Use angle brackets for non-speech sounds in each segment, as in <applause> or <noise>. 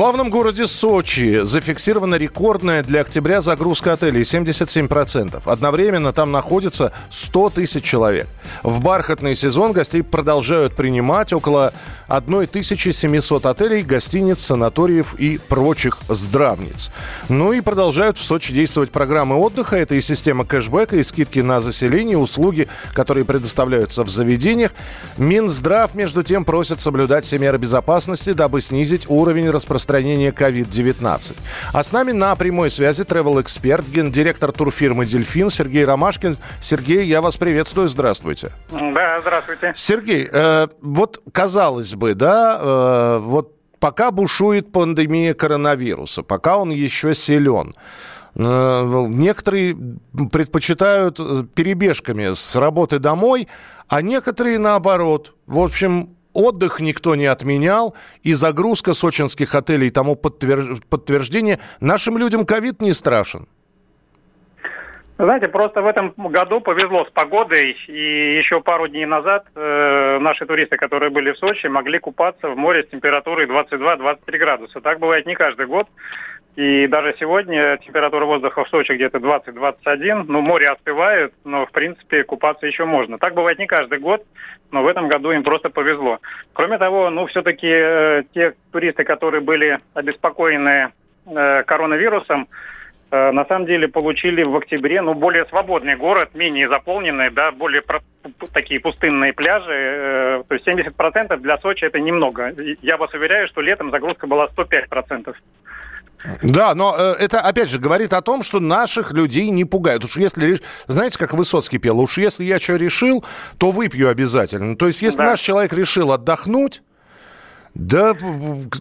славном городе Сочи зафиксирована рекордная для октября загрузка отелей 77%. Одновременно там находится 100 тысяч человек. В бархатный сезон гостей продолжают принимать около 1700 отелей, гостиниц, санаториев и прочих здравниц. Ну и продолжают в Сочи действовать программы отдыха. Это и система кэшбэка, и скидки на заселение, услуги, которые предоставляются в заведениях. Минздрав, между тем, просит соблюдать все меры безопасности, дабы снизить уровень распространения распространения COVID-19. А с нами на прямой связи travel-эксперт, гендиректор турфирмы «Дельфин» Сергей Ромашкин. Сергей, я вас приветствую, здравствуйте. Да, здравствуйте. Сергей, э, вот казалось бы, да, э, вот пока бушует пандемия коронавируса, пока он еще силен, э, Некоторые предпочитают э, перебежками с работы домой, а некоторые наоборот. В общем, Отдых никто не отменял, и загрузка сочинских отелей тому подтверждение. Нашим людям ковид не страшен. Знаете, просто в этом году повезло с погодой, и еще пару дней назад э, наши туристы, которые были в Сочи, могли купаться в море с температурой 22-23 градуса. Так бывает не каждый год. И даже сегодня температура воздуха в Сочи где-то 20-21. Ну, море остывает, но, в принципе, купаться еще можно. Так бывает не каждый год, но в этом году им просто повезло. Кроме того, ну, все-таки э, те туристы, которые были обеспокоены э, коронавирусом, э, на самом деле получили в октябре ну, более свободный город, менее заполненный, да, более про- такие пустынные пляжи. Э, то есть 70% для Сочи это немного. Я вас уверяю, что летом загрузка была 105%. Да, но э, это, опять же, говорит о том, что наших людей не пугают. Уж если, знаете, как Высоцкий пел, уж если я что решил, то выпью обязательно. То есть, если да. наш человек решил отдохнуть, да,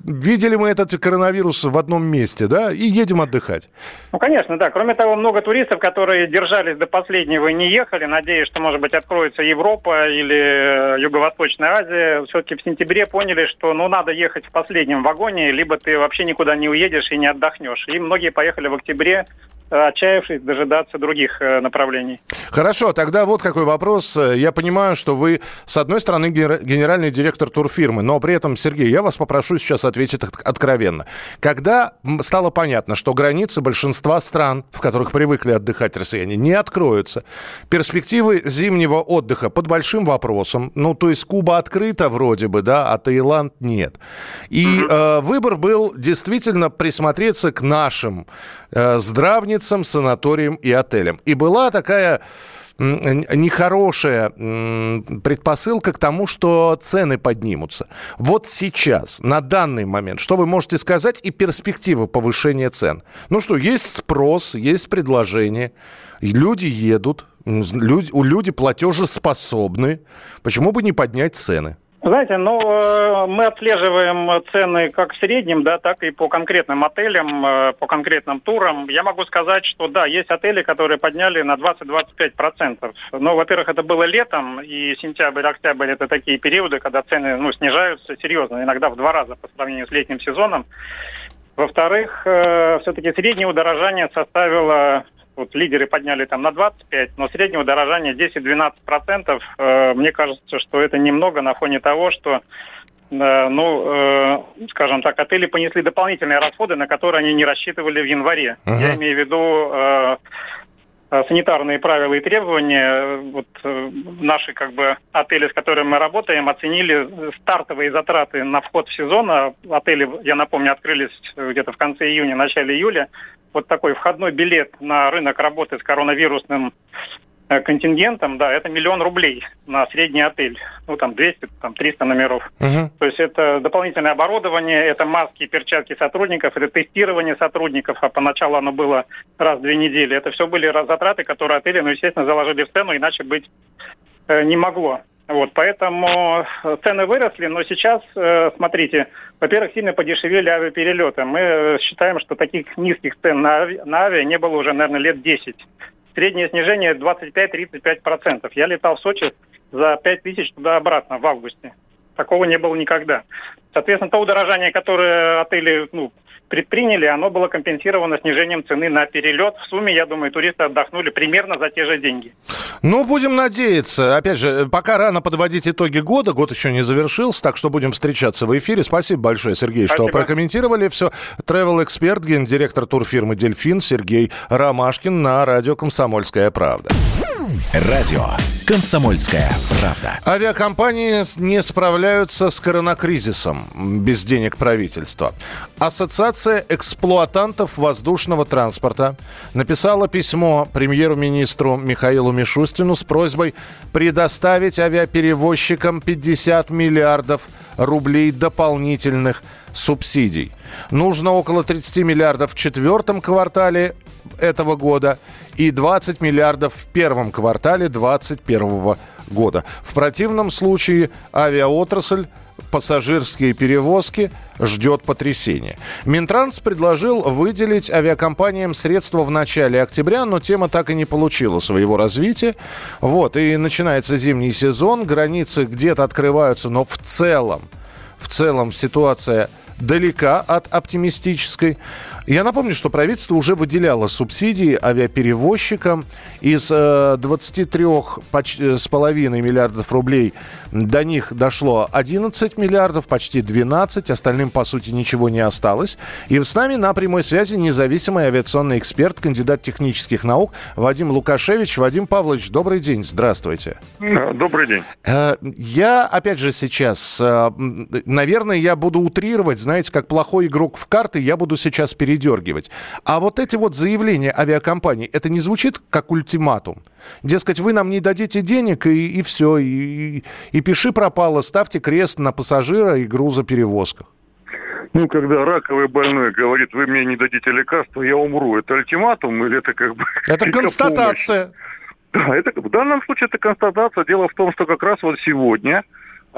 видели мы этот коронавирус в одном месте, да, и едем отдыхать. Ну, конечно, да. Кроме того, много туристов, которые держались до последнего и не ехали, надеясь, что, может быть, откроется Европа или э, Юго-Восточная Азия, все-таки в сентябре поняли, что, ну, надо ехать в последнем вагоне, либо ты вообще никуда не уедешь и не отдохнешь. И многие поехали в октябре отчаявшись дожидаться других э, направлений. Хорошо, тогда вот какой вопрос. Я понимаю, что вы, с одной стороны, генеральный директор турфирмы, но при этом, Сергей, я вас попрошу сейчас ответить откровенно. Когда стало понятно, что границы большинства стран, в которых привыкли отдыхать россияне, не откроются, перспективы зимнего отдыха под большим вопросом, ну, то есть Куба открыта вроде бы, да, а Таиланд нет. И э, выбор был действительно присмотреться к нашим э, здравницам, гостиницам, санаториям и отелям. И была такая нехорошая предпосылка к тому, что цены поднимутся. Вот сейчас, на данный момент, что вы можете сказать и перспективы повышения цен? Ну что, есть спрос, есть предложение, люди едут, люди, у люди платежеспособны. Почему бы не поднять цены? Знаете, ну, э, мы отслеживаем цены как в среднем, да, так и по конкретным отелям, э, по конкретным турам. Я могу сказать, что да, есть отели, которые подняли на 20-25%. Но, во-первых, это было летом, и сентябрь, октябрь это такие периоды, когда цены ну, снижаются серьезно, иногда в два раза по сравнению с летним сезоном. Во-вторых, э, все-таки среднее удорожание составило вот лидеры подняли там на 25, но среднее удорожание 10-12%. Э, мне кажется, что это немного на фоне того, что э, ну, э, скажем так, отели понесли дополнительные расходы, на которые они не рассчитывали в январе. Uh-huh. Я имею в виду э, Э, санитарные правила и требования. Вот э, наши как бы отели, с которыми мы работаем, оценили стартовые затраты на вход в сезон. А отели, я напомню, открылись где-то в конце июня, начале июля. Вот такой входной билет на рынок работы с коронавирусным Э, контингентом, да, это миллион рублей на средний отель. Ну, там 200, там 300 номеров. Угу. То есть это дополнительное оборудование, это маски, перчатки сотрудников, это тестирование сотрудников, а поначалу оно было раз в две недели. Это все были затраты, которые отели, ну, естественно, заложили в цену, иначе быть э, не могло. Вот, поэтому э, цены выросли, но сейчас, э, смотрите, во-первых, сильно подешевели авиаперелеты. Мы считаем, что таких низких цен на, ави- на авиа не было уже, наверное, лет 10 среднее снижение 25-35%. Я летал в Сочи за 5 тысяч туда-обратно в августе. Такого не было никогда. Соответственно, то удорожание, которое отели ну, предприняли, оно было компенсировано снижением цены на перелет. В сумме, я думаю, туристы отдохнули примерно за те же деньги. Ну, будем надеяться. Опять же, пока рано подводить итоги года. Год еще не завершился, так что будем встречаться в эфире. Спасибо большое, Сергей, Спасибо. что прокомментировали все. Travel-эксперт, гендиректор турфирмы «Дельфин» Сергей Ромашкин на радио «Комсомольская правда». Радио «Комсомольская правда». Авиакомпании не справляются с коронакризисом без денег правительства. Ассоциация эксплуатантов воздушного транспорта написала письмо премьер-министру Михаилу Мишустину с просьбой предоставить авиаперевозчикам 50 миллиардов рублей дополнительных субсидий. Нужно около 30 миллиардов в четвертом квартале этого года и 20 миллиардов в первом квартале 2021 года. В противном случае авиаотрасль пассажирские перевозки ждет потрясение. Минтранс предложил выделить авиакомпаниям средства в начале октября, но тема так и не получила своего развития. Вот, и начинается зимний сезон, границы где-то открываются, но в целом, в целом ситуация далека от оптимистической. Я напомню, что правительство уже выделяло субсидии авиаперевозчикам из 23,5 э, миллиардов рублей до них дошло 11 миллиардов, почти 12. Остальным, по сути, ничего не осталось. И с нами на прямой связи независимый авиационный эксперт, кандидат технических наук Вадим Лукашевич. Вадим Павлович, добрый день, здравствуйте. Добрый день. Э, я, опять же, сейчас, э, наверное, я буду утрировать, знаете, как плохой игрок в карты, я буду сейчас передергивать. А вот эти вот заявления авиакомпаний, это не звучит как ультиматум? Дескать, вы нам не дадите денег, и, и все, и, и пиши пропало, ставьте крест на пассажира и грузоперевозках. Ну, когда раковый больной говорит, вы мне не дадите лекарства, я умру, это ультиматум или это как бы... Это констатация. Да, это, в данном случае это констатация. Дело в том, что как раз вот сегодня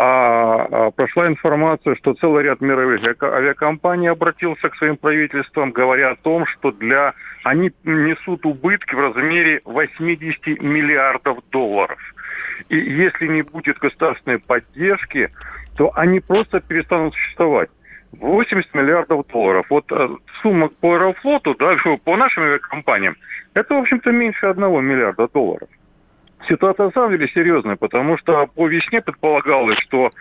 а, а, прошла информация, что целый ряд мировых авиакомпаний обратился к своим правительствам, говоря о том, что для они несут убытки в размере 80 миллиардов долларов. И если не будет государственной поддержки, то они просто перестанут существовать. 80 миллиардов долларов. Вот э, сумма по Аэрофлоту, да, <laughs> по нашим авиакомпаниям, это, в общем-то, меньше одного миллиарда долларов. Ситуация на самом деле серьезная, потому что по весне предполагалось, что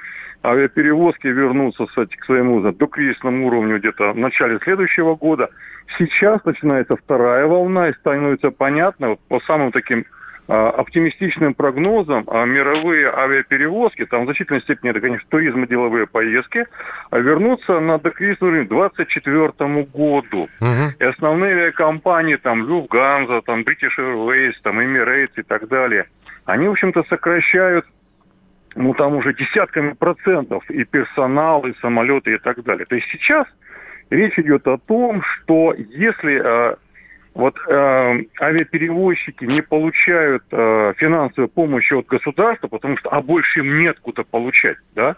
авиаперевозки вернутся кстати, к своему докризисному уровню где-то в начале следующего года. Сейчас начинается вторая волна, и становится понятно, вот по самым таким оптимистичным прогнозам а мировые авиаперевозки, там в значительной степени это, конечно, туризм и деловые поездки, а вернутся на докризисный уровень к 2024 году. Угу. И основные авиакомпании, там, Люфганза, там, British Airways, там, Emirates и так далее, они, в общем-то, сокращают ну, там уже десятками процентов и персонал, и самолеты, и так далее. То есть сейчас речь идет о том, что если вот э, авиаперевозчики не получают э, финансовую помощь от государства, потому что, а больше им нет куда получать, да,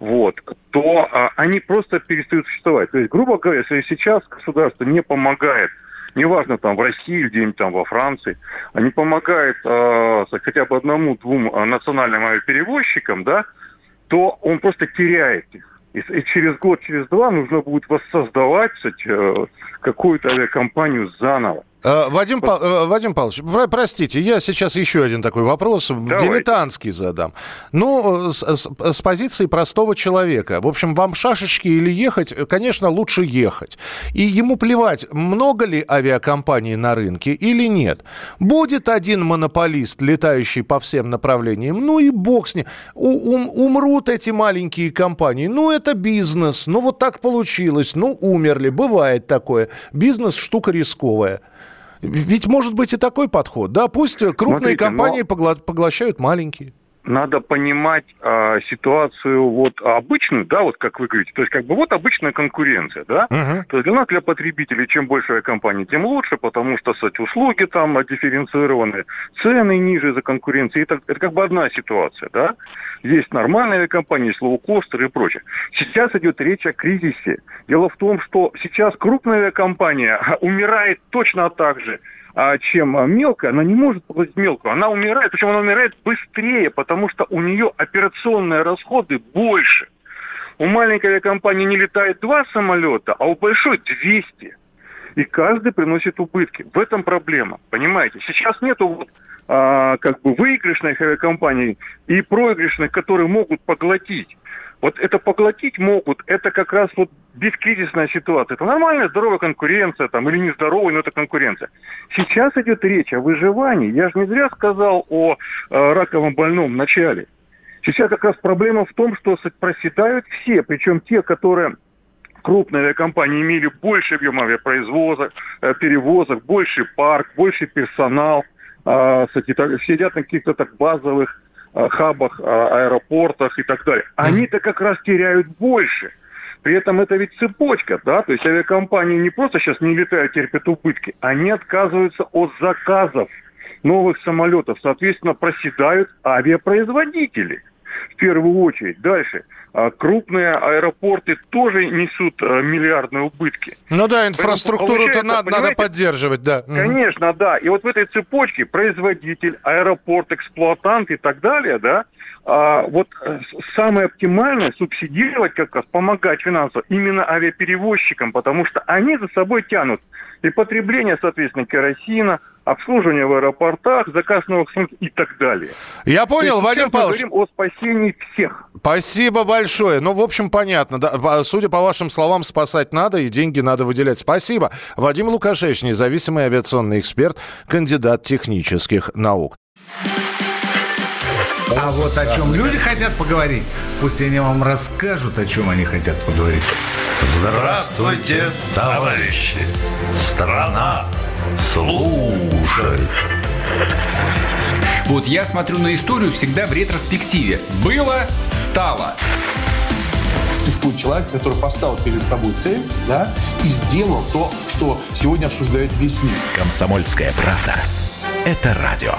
вот, то э, они просто перестают существовать. То есть, грубо говоря, если сейчас государство не помогает неважно там в России или где-нибудь там во Франции, не помогает э, хотя бы одному-двум э, национальным авиаперевозчикам, да, то он просто теряет их. И, и через год, через два нужно будет воссоздавать кстати, э, какую-то авиакомпанию заново. Э, Вадим. Пал, Вадим Павлович, простите, я сейчас еще один такой вопрос, Давайте. дилетантский задам. Ну, с, с, с позиции простого человека. В общем, вам шашечки или ехать, конечно, лучше ехать. И ему плевать, много ли авиакомпаний на рынке или нет. Будет один монополист, летающий по всем направлениям, ну и бог с ним. У, ум, умрут эти маленькие компании. Ну, это бизнес. Ну, вот так получилось. Ну, умерли. Бывает такое. Бизнес штука рисковая. Ведь может быть и такой подход, да? Пусть крупные Смотрите, компании но... поглощают маленькие надо понимать э, ситуацию вот обычную, да, вот как вы говорите, то есть как бы вот обычная конкуренция, да, uh-huh. то есть для нас, для потребителей, чем больше компания, тем лучше, потому что, кстати, услуги там дифференцированы, цены ниже за конкуренцией, это, это как бы одна ситуация, да. Есть нормальные компании, есть лоукостеры и прочее. Сейчас идет речь о кризисе. Дело в том, что сейчас крупная компания <laughs> умирает точно так же, а, чем мелкая, она не может поглотить мелкую. Она умирает, причем она умирает быстрее, потому что у нее операционные расходы больше. У маленькой авиакомпании не летает два самолета, а у большой 200. И каждый приносит убытки. В этом проблема, понимаете? Сейчас нету вот, а, как бы выигрышных авиакомпаний и проигрышных, которые могут поглотить. Вот это поглотить могут, это как раз вот бескризисная ситуация. Это нормальная, здоровая конкуренция, там, или нездоровая, но это конкуренция. Сейчас идет речь о выживании. Я же не зря сказал о э, раковом больном в начале. Сейчас как раз проблема в том, что проседают все, причем те, которые крупные авиакомпании имели больше объем авиапроизвозок, э, перевозок, больше парк, больше персонал, э, сидят на каких-то так базовых хабах, аэропортах и так далее. Они-то как раз теряют больше. При этом это ведь цепочка, да, то есть авиакомпании не просто сейчас не летают, терпят убытки, они отказываются от заказов новых самолетов, соответственно, проседают авиапроизводители в первую очередь. Дальше. А крупные аэропорты тоже несут э, миллиардные убытки. Ну да, инфраструктуру-то надо, надо поддерживать, да. Конечно, да. И вот в этой цепочке производитель, аэропорт, эксплуатант и так далее, да, а, вот э, самое оптимальное субсидировать как раз, помогать финансово именно авиаперевозчикам, потому что они за собой тянут и потребление, соответственно, керосина, обслуживание в аэропортах, заказ новых самолетов и так далее. Я понял, Вадим Павлович. Мы говорим о спасении всех. Спасибо большое. Ну, в общем, понятно. Да, судя по вашим словам, спасать надо и деньги надо выделять. Спасибо. Вадим Лукашевич, независимый авиационный эксперт, кандидат технических наук. А вот о чем люди хотят поговорить, пусть они вам расскажут, о чем они хотят поговорить. Здравствуйте, товарищи! Страна слушает! Вот я смотрю на историю всегда в ретроспективе. Было, стало. Существует человек, который поставил перед собой цель, да, и сделал то, что сегодня обсуждает весь мир. Комсомольская правда. Это радио.